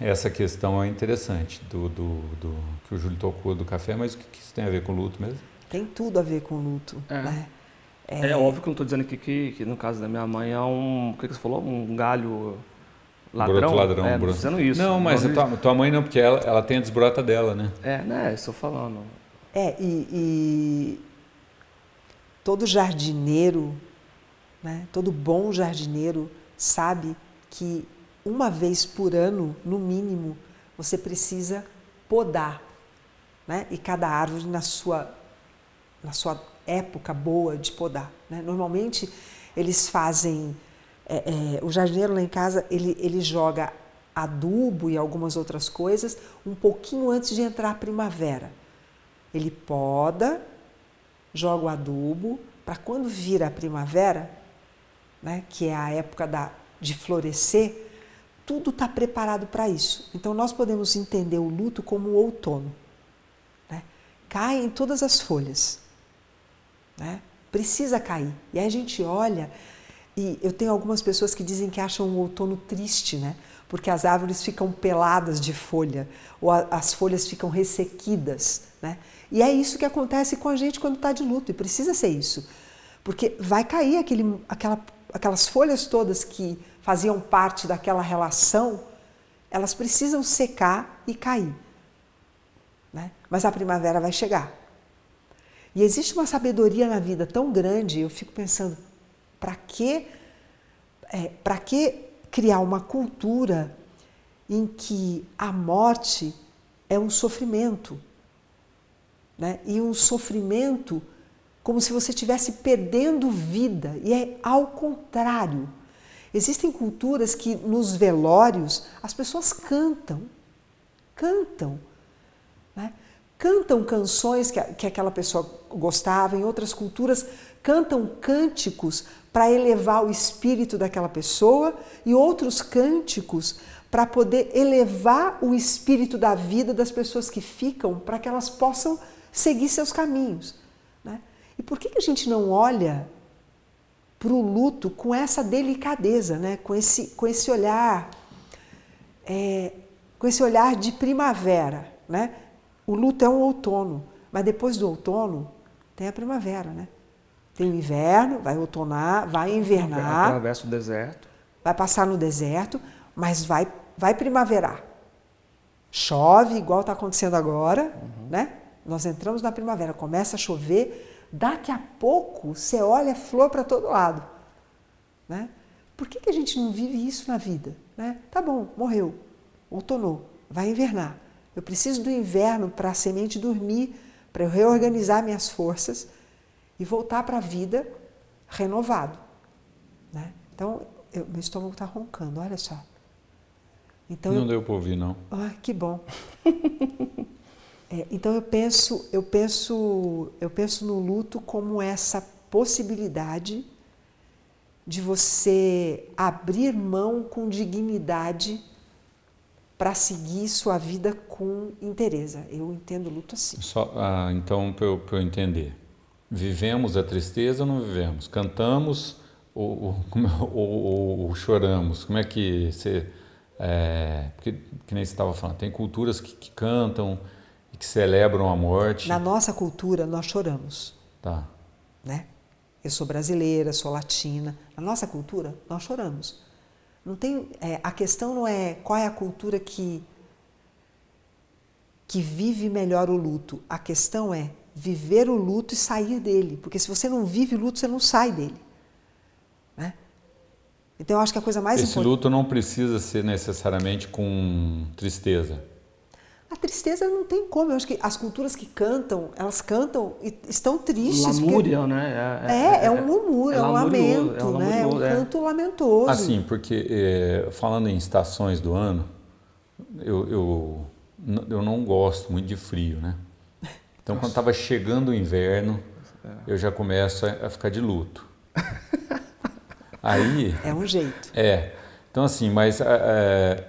essa questão é interessante do, do, do que o Júlio tocou do café, mas o que, isso tem a ver com luto mesmo? Tem tudo a ver com luto. É. Né? É, óbvio que eu não estou dizendo aqui que, que no caso da minha mãe é um. O que, que você falou? Um galho. ladrão. Broto ladrão, é, broto. dizendo isso. Não, mas tua, tua mãe não, porque ela, ela tem a desbrota dela, né? É, né? Estou falando. É, e, e todo jardineiro, né, todo bom jardineiro sabe que uma vez por ano, no mínimo, você precisa podar. Né? E cada árvore na sua, na sua época boa de podar. Né? Normalmente eles fazem. é, é, o jardineiro lá em casa ele, ele joga adubo e algumas outras coisas um pouquinho antes de entrar a primavera. Ele poda, joga o adubo, para quando vira a primavera, né, que é a época da, de florescer, tudo está preparado para isso. Então nós podemos entender o luto como o outono. Né? Caem todas as folhas. Né? Precisa cair. E aí a gente olha, e eu tenho algumas pessoas que dizem que acham o outono triste, né? porque as árvores ficam peladas de folha, ou a, as folhas ficam ressequidas. Né? E é isso que acontece com a gente quando está de luto, e precisa ser isso. Porque vai cair aquele, aquela, aquelas folhas todas que faziam parte daquela relação, elas precisam secar e cair. Né? Mas a primavera vai chegar. E existe uma sabedoria na vida tão grande, eu fico pensando, para que, é, para que criar uma cultura em que a morte é um sofrimento? Né? E um sofrimento como se você estivesse perdendo vida, e é ao contrário. Existem culturas que nos velórios as pessoas cantam, cantam, né? Cantam canções que, que aquela pessoa gostava, em outras culturas cantam cânticos para elevar o espírito daquela pessoa e outros cânticos para poder elevar o espírito da vida das pessoas que ficam, para que elas possam seguir seus caminhos. Né? E por que, que a gente não olha para o luto com essa delicadeza, né? com, esse, com esse olhar, é, com esse olhar de primavera? Né? O luto é um outono, mas depois do outono tem a primavera, né? Tem o inverno, vai outonar, vai invernar, Atravessa o deserto. vai passar no deserto, mas vai, vai primaverar. Chove, igual está acontecendo agora, né? Nós entramos na primavera, começa a chover, daqui a pouco você olha flor para todo lado. Né? Por que, que a gente não vive isso na vida? Né? Tá bom, morreu, outonou, vai invernar. Eu preciso do inverno para a semente dormir, para eu reorganizar minhas forças e voltar para a vida renovado. Né? Então, eu- meu estômago está roncando, olha só. Então, eu- Não deu para ouvir, não. ah, que bom. É, então eu penso, eu penso, eu penso no luto como essa possibilidade de você abrir mão com dignidade para seguir sua vida com interesse. Eu entendo luto assim. Só, ah, então, para eu, eu entender. Vivemos a tristeza ou não vivemos? Cantamos ou, é- ou- ou- ou choramos? Como é que você... É, porque, que nem você estava falando, tem culturas que, que cantam e que celebram a morte. Na nossa cultura nós choramos, Tá. né? Eu sou brasileira, sou latina. Na nossa cultura nós choramos. Não tem, é, a questão não é qual é a cultura que que vive melhor o luto. A questão é viver o luto e sair dele, porque se você não vive o luto, você não sai dele. Né? Então eu acho que a coisa mais Esse importante. luto não precisa ser necessariamente com tristeza. A tristeza não tem como. Eu acho que as culturas que cantam, elas cantam e estão tristes. porque- Lamúria, né? É, é um murmúrio, é, um lamurioso, lamento, é um né? É um é. canto lamentoso. Assim, porque é, falando em estações do ano, eu, eu, eu não gosto muito de frio, né? Então, quando estava chegando o inverno, eu já começo a, a ficar de luto. Aí, É um jeito. é. Então, assim, mas é,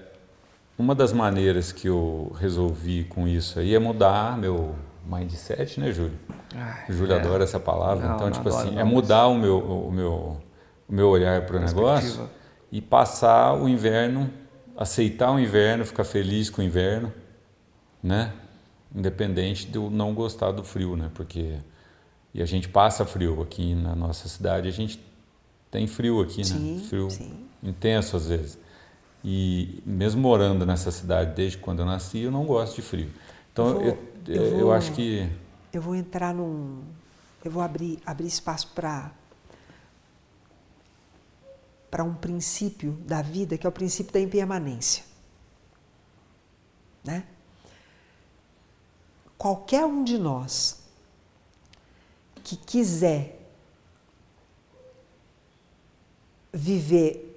uma das maneiras que eu resolvi com isso aí é mudar meu mindset, né, Júlio? Ai, O Júlio é. adora essa palavra. Não, então, não tipo adoro, assim, não, é mas- mudar o meu, o meu, o meu olhar para o negócio e passar o inverno, aceitar o inverno, ficar feliz com o inverno, né? Independente de eu não gostar do frio, né? Porque e a gente passa frio aqui na nossa cidade, a gente tem frio aqui, Sim, né? Frio sim. intenso às vezes. E mesmo morando nessa cidade desde quando eu nasci, eu não gosto de frio. Então eu, vou, eu, eu, eu vou, acho que. Eu vou entrar num. Eu vou abrir, abrir espaço para para um princípio da vida que é o princípio da impermanência. Né? Qualquer um de nós que quiser viver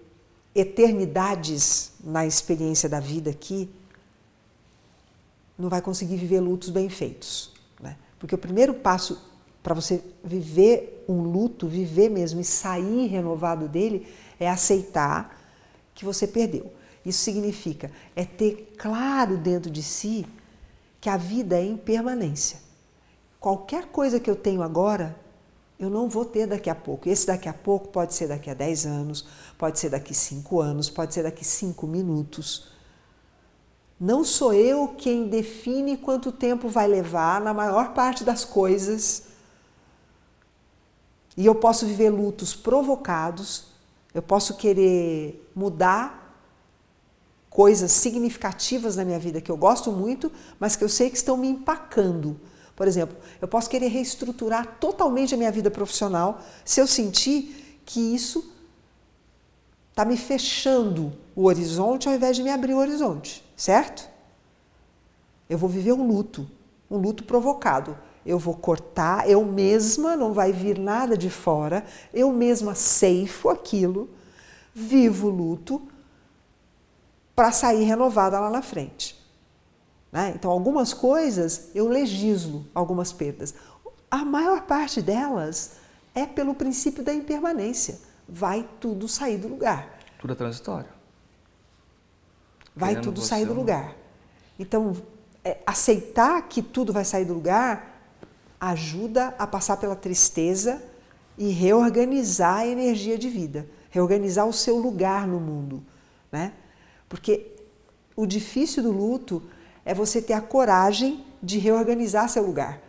eternidades na experiência da vida aqui, não vai conseguir viver lutos bem feitos. Né? Porque o primeiro passo para você viver um luto, viver mesmo e sair renovado dele, é aceitar que você perdeu. Isso significa é ter claro dentro de si que a vida é impermanência. Qualquer coisa que eu tenho agora, eu não vou ter daqui a pouco. Esse daqui a pouco pode ser daqui a 10 anos, pode ser daqui a 5 anos, pode ser daqui a 5 minutos. Não sou eu quem define quanto tempo vai levar na maior parte das coisas. E eu posso viver lutos provocados, eu posso querer mudar coisas significativas na minha vida que eu gosto muito, mas que eu sei que estão me empacando. Por exemplo, eu posso querer reestruturar totalmente a minha vida profissional se eu sentir que isso está me fechando o horizonte ao invés de me abrir o horizonte, certo? Eu vou viver um luto, um luto provocado. Eu vou cortar, eu mesma, não vai vir nada de fora, eu mesma ceifo aquilo, vivo o luto para sair renovada lá na frente. Né? Então, algumas coisas eu legislo algumas perdas. A maior parte delas é pelo princípio da impermanência. Vai tudo sair do lugar. Tudo é transitório. Vai Querendo tudo sair do lugar. Então, é, aceitar que tudo vai sair do lugar ajuda a passar pela tristeza e reorganizar a energia de vida, reorganizar o seu lugar no mundo, né? Porque o difícil do luto é você ter a coragem de reorganizar seu lugar.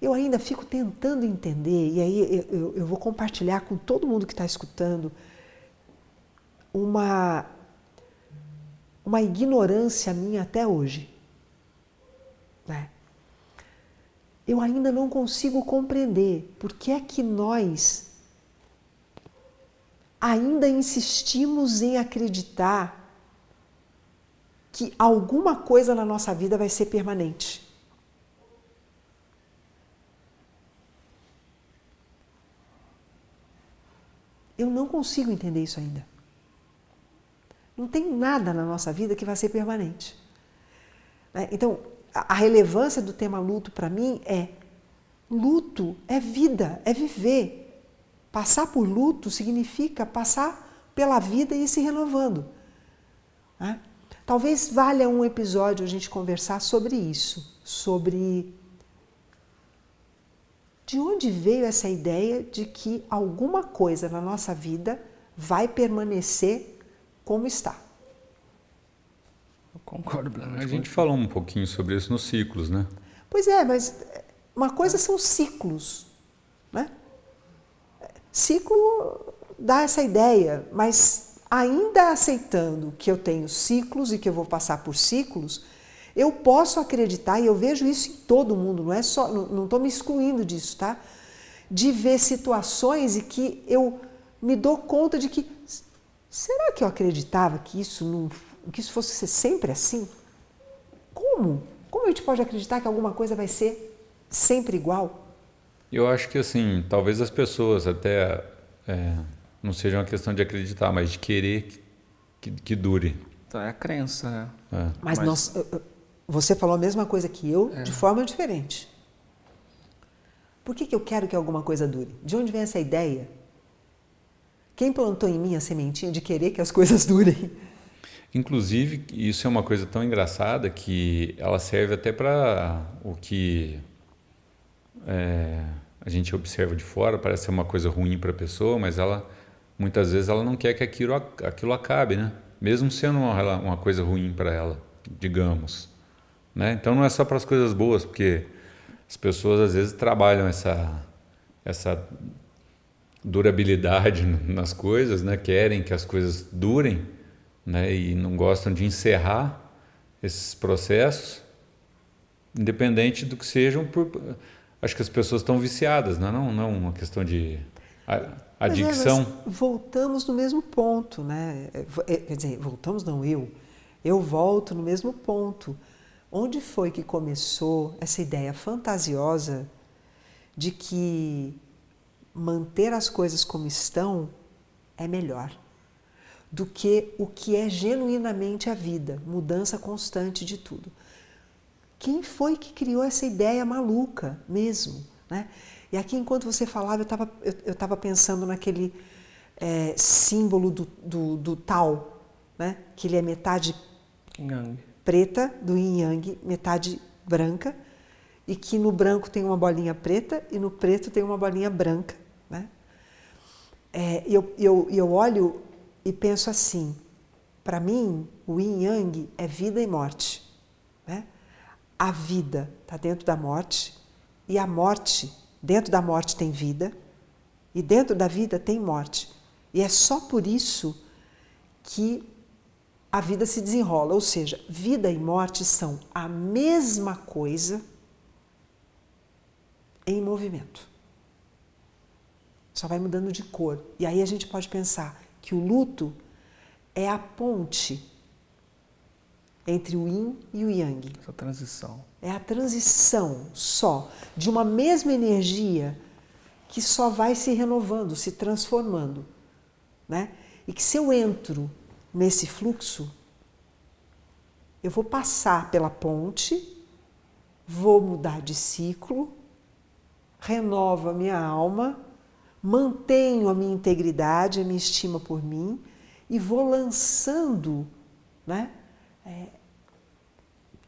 Eu ainda fico tentando entender, e aí eu, eu, vou compartilhar com todo mundo que está escutando uma, uma ignorância minha até hoje. Né? Eu ainda não consigo compreender por que é que nós ainda insistimos em acreditar que alguma coisa na nossa vida vai ser permanente. Eu não consigo entender isso ainda. Não tem nada na nossa vida que vai ser permanente. Né? Então, a relevância do tema luto para mim é: luto é vida, é viver. Passar por luto significa passar pela vida e ir se renovando. Né? Talvez valha um episódio a gente conversar sobre isso, sobre de onde veio essa ideia de que alguma coisa na nossa vida vai permanecer como está. Eu concordo, A gente falou um pouquinho sobre isso nos ciclos, né? Pois é, mas uma coisa são ciclos, né? Ciclo dá essa ideia, mas ainda aceitando que eu tenho ciclos e que eu vou passar por ciclos, eu posso acreditar, e eu vejo isso em todo mundo, não é só, não estou me excluindo disso, tá? De ver situações e que eu me dou conta de que será que eu acreditava que isso não, que isso fosse ser sempre assim? Como? Como a gente pode acreditar que alguma coisa vai ser sempre igual? Eu acho que assim, talvez as pessoas até é não seja uma questão de acreditar, mas de querer que, que dure. Então é a crença, né? É. Mas, mas... Nós, você falou a mesma coisa que eu, é. de forma diferente. Por que, que eu quero que alguma coisa dure? De onde vem essa ideia? Quem plantou em mim a sementinha de querer que as coisas durem? Inclusive, isso é uma coisa tão engraçada que ela serve até para o que é, a gente observa de fora, parece ser uma coisa ruim para a pessoa, mas ela muitas vezes ela não quer que aquilo, aquilo acabe, né? Mesmo sendo uma, uma coisa ruim para ela, digamos. Né? Então não é só para as coisas boas, porque as pessoas às vezes trabalham essa, essa durabilidade nas coisas, né? Querem que as coisas durem, né? E não gostam de encerrar esses processos, independente do que sejam por acho que as pessoas estão viciadas, não é não, não uma questão de adicção. É, voltamos no mesmo ponto, né? É, é, quer dizer, voltamos não eu, eu volto no mesmo ponto. Onde foi que começou essa ideia fantasiosa de que manter as coisas como estão é melhor do que o que é genuinamente a vida, mudança constante de tudo. Quem foi que criou essa ideia maluca mesmo? Né? E aqui, enquanto você falava, eu estava eu, eu pensando naquele é, símbolo do, do, do tal, né? que ele é metade Yang. preta, do yin yang, metade branca, e que no branco tem uma bolinha preta e no preto tem uma bolinha branca. Né? É, eu, eu, eu olho e penso assim: para mim, o yin yang é vida e morte. Né? A vida está dentro da morte e a morte, dentro da morte tem vida e dentro da vida tem morte. E é só por isso que a vida se desenrola, ou seja, vida e morte são a mesma coisa em movimento. Só vai mudando de cor. E aí a gente pode pensar: que o luto é a ponte entre o yin e o yang. Essa transição. É a transição só de uma mesma energia que só vai se renovando, se transformando, né? E que se eu entro nesse fluxo, eu vou passar pela ponte, vou mudar de ciclo, renova minha alma mantenho a minha integridade, a minha estima por mim e vou lançando, né?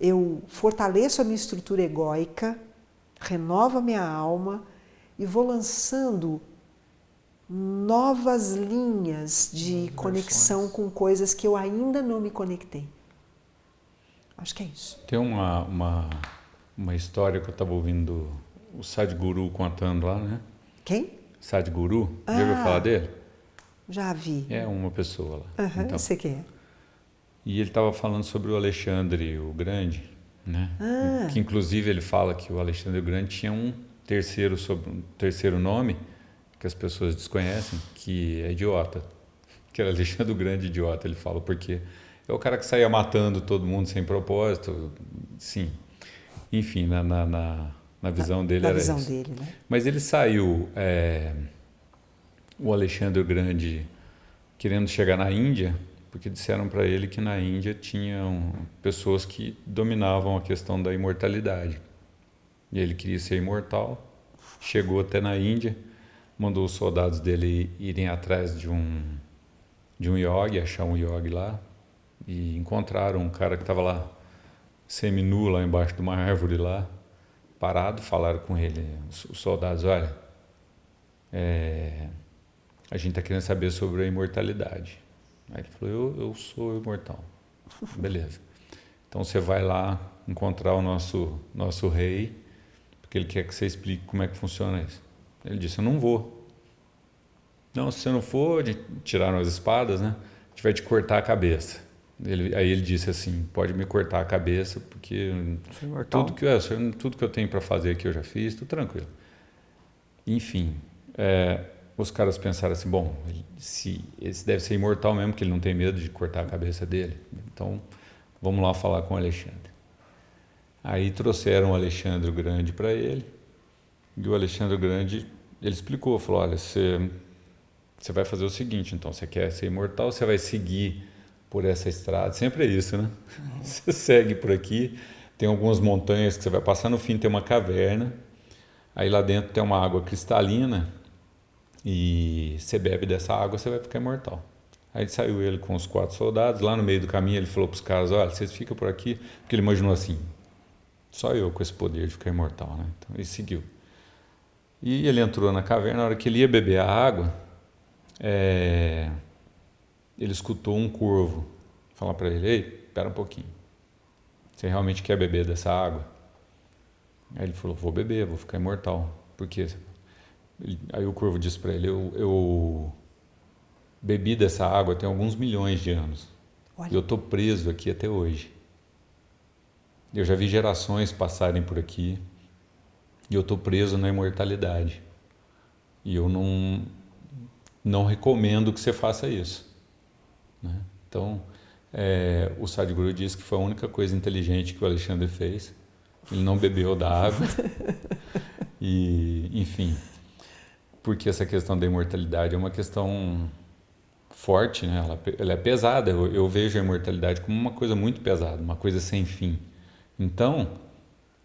Eu fortaleço a minha estrutura egóica, renovo a minha alma e vou lançando novas linhas de conexão com coisas que eu ainda não me conectei. Acho que é isso. Tem uma, uma, uma história que eu estava ouvindo o Sadhguru contando lá, né? Quem? Sadhguru, ah, já ouviu falar dele? Já vi. É uma pessoa lá. Uhum, então, sei quem é. E ele estava falando sobre o Alexandre o Grande, né? Ah. Que inclusive ele fala que o Alexandre o Grande tinha um terceiro sobre um terceiro nome que as pessoas desconhecem, que é idiota. Que era Alexandre o Grande idiota, ele fala, porque é o cara que saía matando todo mundo sem propósito, sim. Enfim, na, na, na na visão dele na era visão isso. dele, né? Mas ele saiu, é, o Alexandre Grande, querendo chegar na Índia, porque disseram para ele que na Índia tinham pessoas que dominavam a questão da imortalidade. E ele queria ser imortal, chegou até na Índia, mandou os soldados dele irem atrás de um de um yogi, achar um yogi lá, e encontraram um cara que estava lá semi-nu lá embaixo de uma árvore lá, parado, falaram com ele, os soldados, olha, é, a gente está querendo saber sobre a imortalidade. Aí ele falou, eu, eu sou imortal. Beleza. Então você vai lá encontrar o nosso, nosso rei, porque ele quer que você explique como é que funciona isso. Ele disse, eu não vou. Não, se você não for, tiraram as espadas, né? A gente vai te cortar a cabeça. Ele, aí ele disse assim: pode me cortar a cabeça, porque tudo que, é, tudo que eu tenho para fazer aqui eu já fiz, tudo tranquilo. Enfim, é, os caras pensaram assim: bom, se, esse deve ser imortal mesmo, que ele não tem medo de cortar a cabeça dele. Então, vamos lá falar com o Alexandre. Aí trouxeram o Alexandre o Grande para ele, e o Alexandre o Grande, ele explicou: falou, olha, você, você vai fazer o seguinte, então, você quer ser imortal, você vai seguir por essa estrada. Sempre é isso, né? Você segue por aqui, tem algumas montanhas que você vai passar, no fim tem uma caverna, aí lá dentro tem uma água cristalina e você bebe dessa água, você vai ficar imortal. Aí saiu ele com os quatro soldados, lá no meio do caminho ele falou para os caras, olha, vocês ficam por aqui, porque ele imaginou assim, só eu com esse poder de ficar imortal, né? Então ele seguiu. E ele entrou na caverna, na hora que ele ia beber a água, é ele escutou um corvo falar para ele: Ei, espera um pouquinho. Você realmente quer beber dessa água? Aí ele falou: Vou beber, vou ficar imortal. Por quê? Aí o Corvo disse para ele: eu, eu bebi dessa água tem alguns milhões de anos. Olha. Eu estou preso aqui até hoje. Eu já vi gerações passarem por aqui e eu estou preso na imortalidade. E eu não, não recomendo que você faça isso. Né? Então, é, o Sadhguru disse que foi a única coisa inteligente que o Alexandre fez. Ele não bebeu da água. e, enfim, porque essa questão da imortalidade é uma questão forte, né? ela, ela é pesada. Eu, eu, vejo a imortalidade como uma coisa muito pesada, uma coisa sem fim. Então,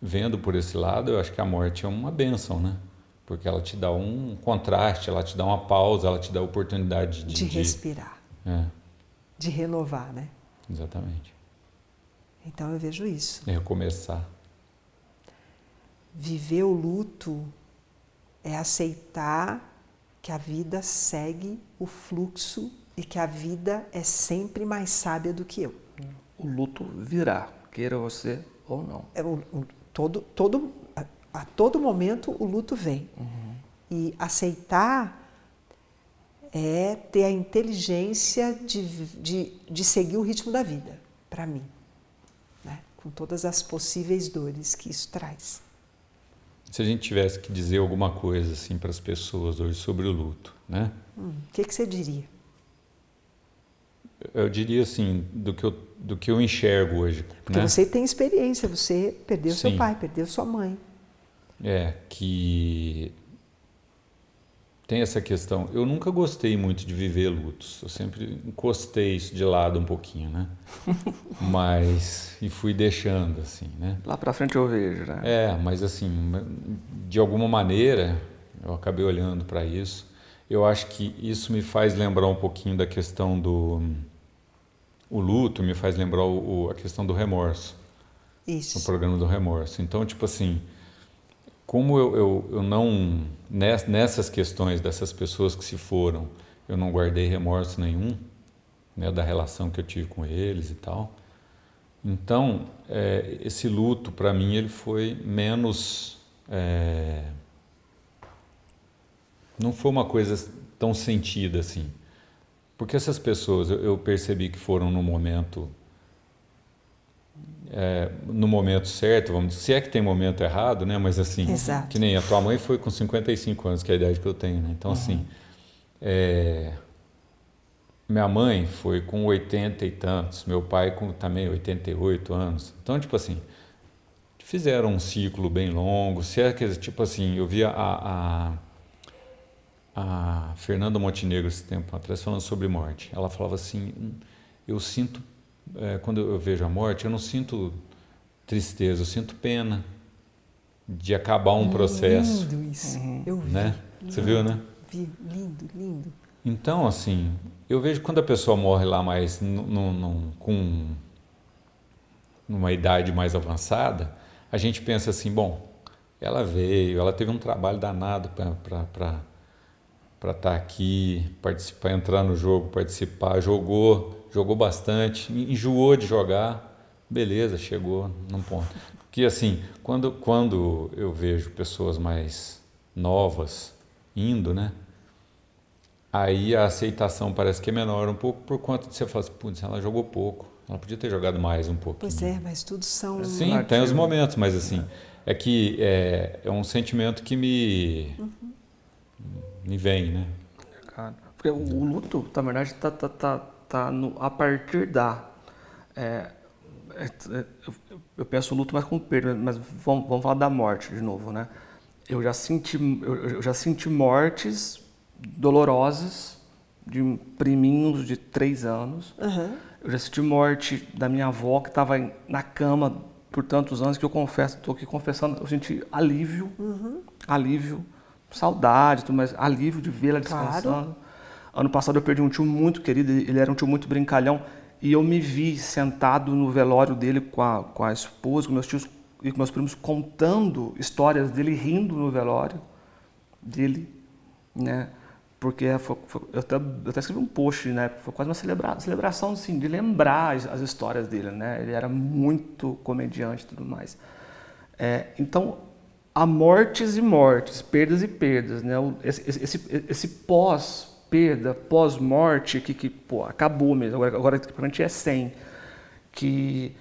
vendo por esse lado, eu acho que a morte é uma benção, né? Porque ela te dá um contraste, ela te dá uma pausa, ela te dá a oportunidade de, de respirar, de, é. de renovar, né? Exatamente. Então eu vejo isso. É recomeçar. Viver o luto é aceitar que a vida segue o fluxo e que a vida é sempre mais sábia do que eu. O luto virá, queira você ou não. É, o, o, todo, todo, a, a, todo momento o luto vem. Uhum. E aceitar é ter a inteligência de, de, de seguir o ritmo da vida, para mim. Né? Com todas as possíveis dores que isso traz. Se a gente tivesse que dizer alguma coisa assim para as pessoas hoje sobre o luto, né? Hum, o que, que você diria? Eu diria assim, do que eu, do que eu enxergo hoje. Porque né? você tem experiência, você perdeu Sim. seu pai, perdeu sua mãe. É, que tem essa questão. Eu nunca gostei muito de viver lutos. Eu sempre encostei isso de lado um pouquinho, né? mas e fui deixando assim, né? Lá para frente eu vejo, né? É, mas assim, de alguma maneira eu acabei olhando para isso. Eu acho que isso me faz lembrar um pouquinho da questão do o luto, me faz lembrar o, a questão do remorso. Isso. O programa do remorso. Então, tipo assim, como eu, eu, eu não, nessas questões dessas pessoas que se foram, eu não guardei remorso nenhum, né, da relação que eu tive com eles e tal. Então, é, esse luto, para mim, ele foi menos. É, não foi uma coisa tão sentida assim. Porque essas pessoas, eu, eu percebi que foram no momento é, no momento certo, vamos dizer, se é que tem momento errado, né? Mas assim, Exato. que nem a tua mãe foi com 55 anos, que é a idade que eu tenho, né? Então, assim, uhum. assim, é, minha mãe foi com 80 e tantos, meu pai com também 88 anos. Então, tipo assim, fizeram um ciclo bem longo. Se é que, tipo assim, eu via a, a, a Fernanda Montenegro esse tempo atrás falando sobre morte. Ela falava assim, hum, eu sinto é, quando eu vejo a morte, eu não sinto tristeza, eu sinto pena de acabar um processo. Lindo isso. Uhum. Eu vi. Né? Você viu, né? Vi, lindo, lindo. Então, assim, eu vejo quando a pessoa morre lá mais com numa idade mais avançada, a gente pensa assim, bom, ela veio, ela teve um trabalho danado para estar tá aqui, participar, entrar no jogo, participar, jogou jogou bastante, enjoou de jogar, beleza, chegou num ponto. Porque assim, quando, quando eu vejo pessoas mais novas indo, né? Aí a aceitação parece que é menor um pouco por conta de você falar assim, putz, ela jogou pouco. Ela podia ter jogado mais um pouco. Pois é, mas tudo são. Sim, tem os momentos, mas assim, é que é, é um sentimento que me, uhum. me vem, né? Porque o luto, na verdade, tá, tá, tá tá no, a partir da. É, é, é eu, penso luto mais com perda, mas vamos, vamos falar da morte de novo, né? Eu já senti, eu já senti mortes dolorosas de priminhos de três anos. Uhum. Eu já senti morte da minha avó que estava na cama por tantos anos que eu confesso, estou aqui confessando, eu senti alívio, uhum. alívio, saudade, mas alívio de vê-la descansando. Claro. Ano passado eu perdi um tio muito querido, ele era um tio muito brincalhão, e eu me vi sentado no velório dele com a, com a esposa, com meus tios e com meus primos, contando histórias dele, rindo no velório dele, né? Porque foi, foi, eu, até, eu até escrevi um post, né? Foi quase uma celebra, celebração, assim, de lembrar as, as, histórias dele, né? Ele era muito comediante e tudo mais. É, então, há mortes e mortes, perdas e perdas, né? Esse, esse, esse pós-perda, pós-morte, que, que pô, acabou mesmo, agora, agora a gente é 100. Que,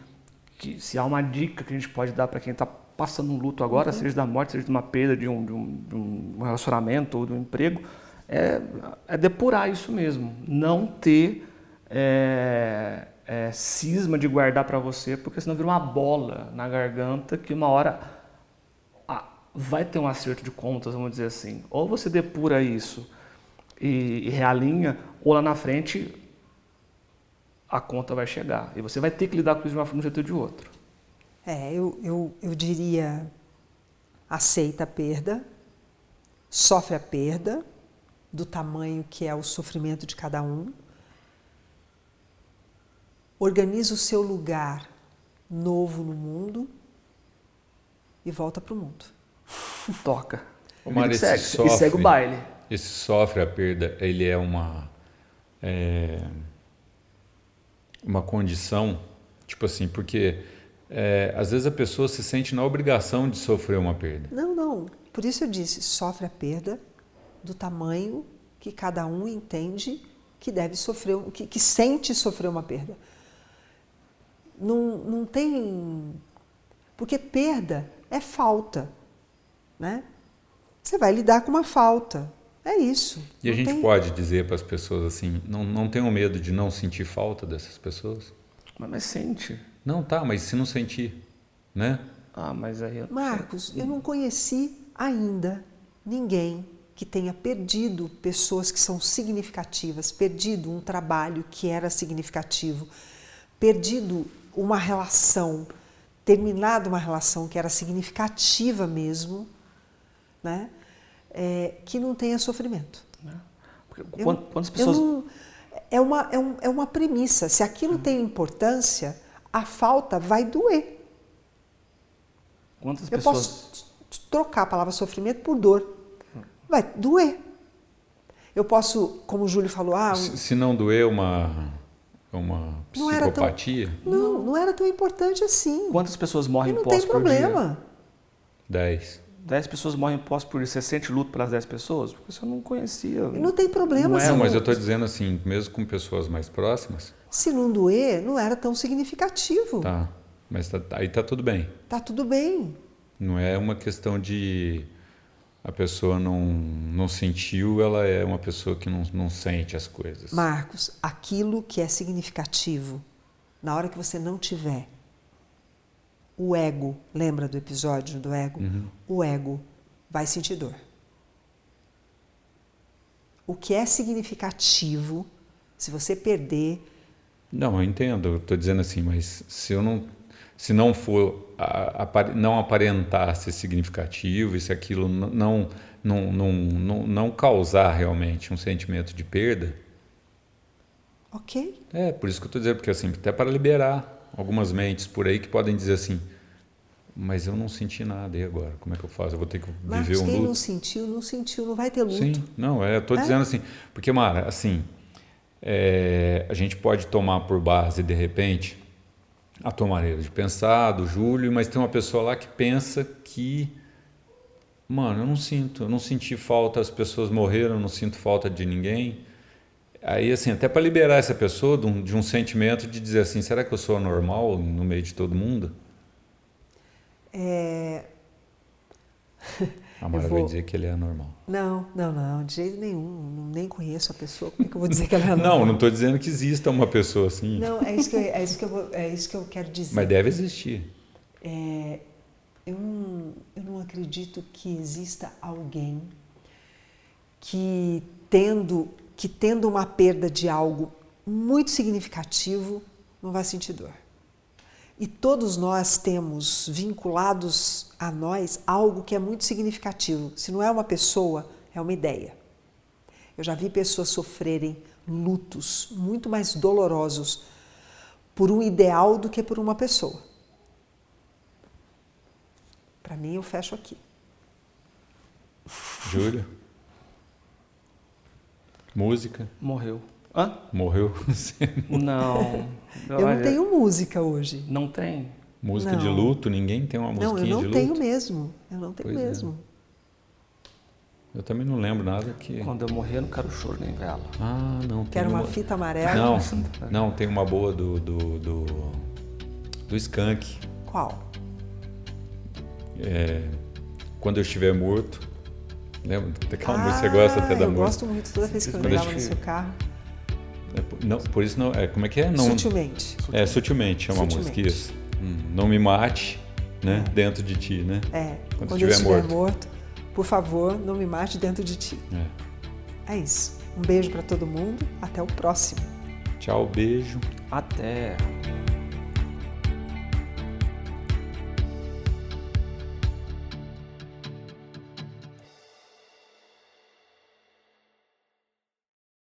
que se há uma dica que a gente pode dar para quem está passando um luto agora, uhum. seja da morte, seja de uma perda de um, de um, de um relacionamento ou de um emprego, é, é depurar isso mesmo. Não ter é, é, cisma de guardar para você, porque senão vira uma bola na garganta que uma hora ah, vai ter um acerto de contas, vamos dizer assim. Ou você depura isso e, e realinha, ou lá na frente a conta vai chegar. E você vai ter que lidar com isso de uma forma ou de outra. É, eu, eu, eu diria aceita a perda, sofre a perda, do tamanho que é o sofrimento de cada um. Organiza o seu lugar novo no mundo e volta para o mundo. Toca. O e, segue, sofre, e segue o baile. Esse sofre a perda, ele é uma é, uma condição, tipo assim, porque é, às vezes a pessoa se sente na obrigação de sofrer uma perda. Não, não. Por isso eu disse, sofre a perda, do tamanho que cada um entende que deve sofrer, que, que sente sofrer uma perda. Não, não tem. Porque perda é falta. Né? Você vai lidar com uma falta. É isso. E a gente tem... pode dizer para as pessoas assim: não, não tenham medo de não sentir falta dessas pessoas? Mas, mas sente. Não, tá, mas se não sentir, né? Ah, mas aí. Eu... Marcos, eu não conheci ainda ninguém que tenha perdido pessoas que são significativas, perdido um trabalho que era significativo, perdido uma relação, terminado uma relação que era significativa mesmo, né? É, que não tenha sofrimento. Né? quantas pessoas. Não, é, uma, é, um, é uma premissa. Se aquilo uhum. tem importância, a falta vai doer. Quantas eu pessoas. posso trocar a palavra sofrimento por dor vai doer. Eu posso, como o Júlio falou, ah, se, se não doer uma uma psicopatia? Não, tão, não, não era tão importante assim. Quantas pessoas morrem não pós tem problema. Dez. Dez pessoas morrem pós por isso. Você sente luto pelas dez pessoas? Porque você não conhecia. Não tem problema. Não é, mas eu estou dizendo assim, mesmo com pessoas mais próximas. Se não doer, não era tão significativo. Tá, mas tá, aí tá tudo bem. Tá tudo bem. Não é uma questão de a pessoa não, não sentiu, ela é uma pessoa que não, não sente as coisas. Marcos, aquilo que é significativo, na hora que você não tiver, o ego, lembra do episódio do ego? Uhum. O ego vai sentir dor. O que é significativo, se você perder. Não, eu entendo, eu estou dizendo assim, mas se eu não se não for não aparentar ser significativo e se aquilo não, não, não, não, não causar realmente um sentimento de perda. Ok. É, por isso que eu estou dizendo, porque assim, até para liberar algumas mentes por aí que podem dizer assim, mas eu não senti nada, e agora? Como é que eu faço? Eu vou ter que viver um luto? quem não sentiu, não sentiu, não vai ter luto. Sim, não, é, eu estou é. dizendo assim, porque Mara, assim, é, a gente pode tomar por base, de repente, a tua maneira de pensar, do Júlio, mas tem uma pessoa lá que pensa que, mano, eu não sinto, eu não senti falta, as pessoas morreram, eu não sinto falta de ninguém. Aí, assim, até para liberar essa pessoa de um, de um, sentimento de dizer assim, será que eu sou normal no meio de todo mundo? É... A Mara vou... vai dizer que ele é normal. Não, não, não, de jeito nenhum. Nem conheço a pessoa. Como é que eu vou dizer que ela é normal? não, não estou dizendo que exista uma pessoa assim. Não, é isso que eu, é isso que eu, vou, é isso que eu quero dizer. Mas deve existir. É, eu, não, eu não acredito que exista alguém que tendo, que tendo uma perda de algo muito significativo não vai sentir dor. E todos nós temos vinculados a nós algo que é muito significativo. Se não é uma pessoa, é uma ideia. Eu já vi pessoas sofrerem lutos muito mais dolorosos por um ideal do que por uma pessoa. Para mim, eu fecho aqui. Júlia? Música? Morreu. Hã? Morreu? Não. Eu não tenho música hoje. Não tem? Música Não. de luto, ninguém tem uma Não, musiquinha eu de não luto. tenho mesmo. Eu não tenho Pois é. mesmo. Eu também não lembro nada que. Quando eu morrer, eu não quero choro nem vela. Ah, não. Quero uma uma- fita amarela. Não, não, tem uma boa do. do, do, do Skank. Qual? É, quando eu estiver morto. Lembra? Daquela ah, música você gosta até da eu música. gosto muito toda vez que eu eu ligava no seu carro. É, por- não, por isso não. É, como é que é? Não, Sutilmente. É, sutilmente é uma Sutilmente. música isso. Hum, não me mate, né? Dentro de ti, né? É. Quando Quando, eu estiver estiver morto. por favor, não me mate dentro de ti. É. É isso. Um beijo para todo mundo. Até o próximo. Tchau, beijo. Até.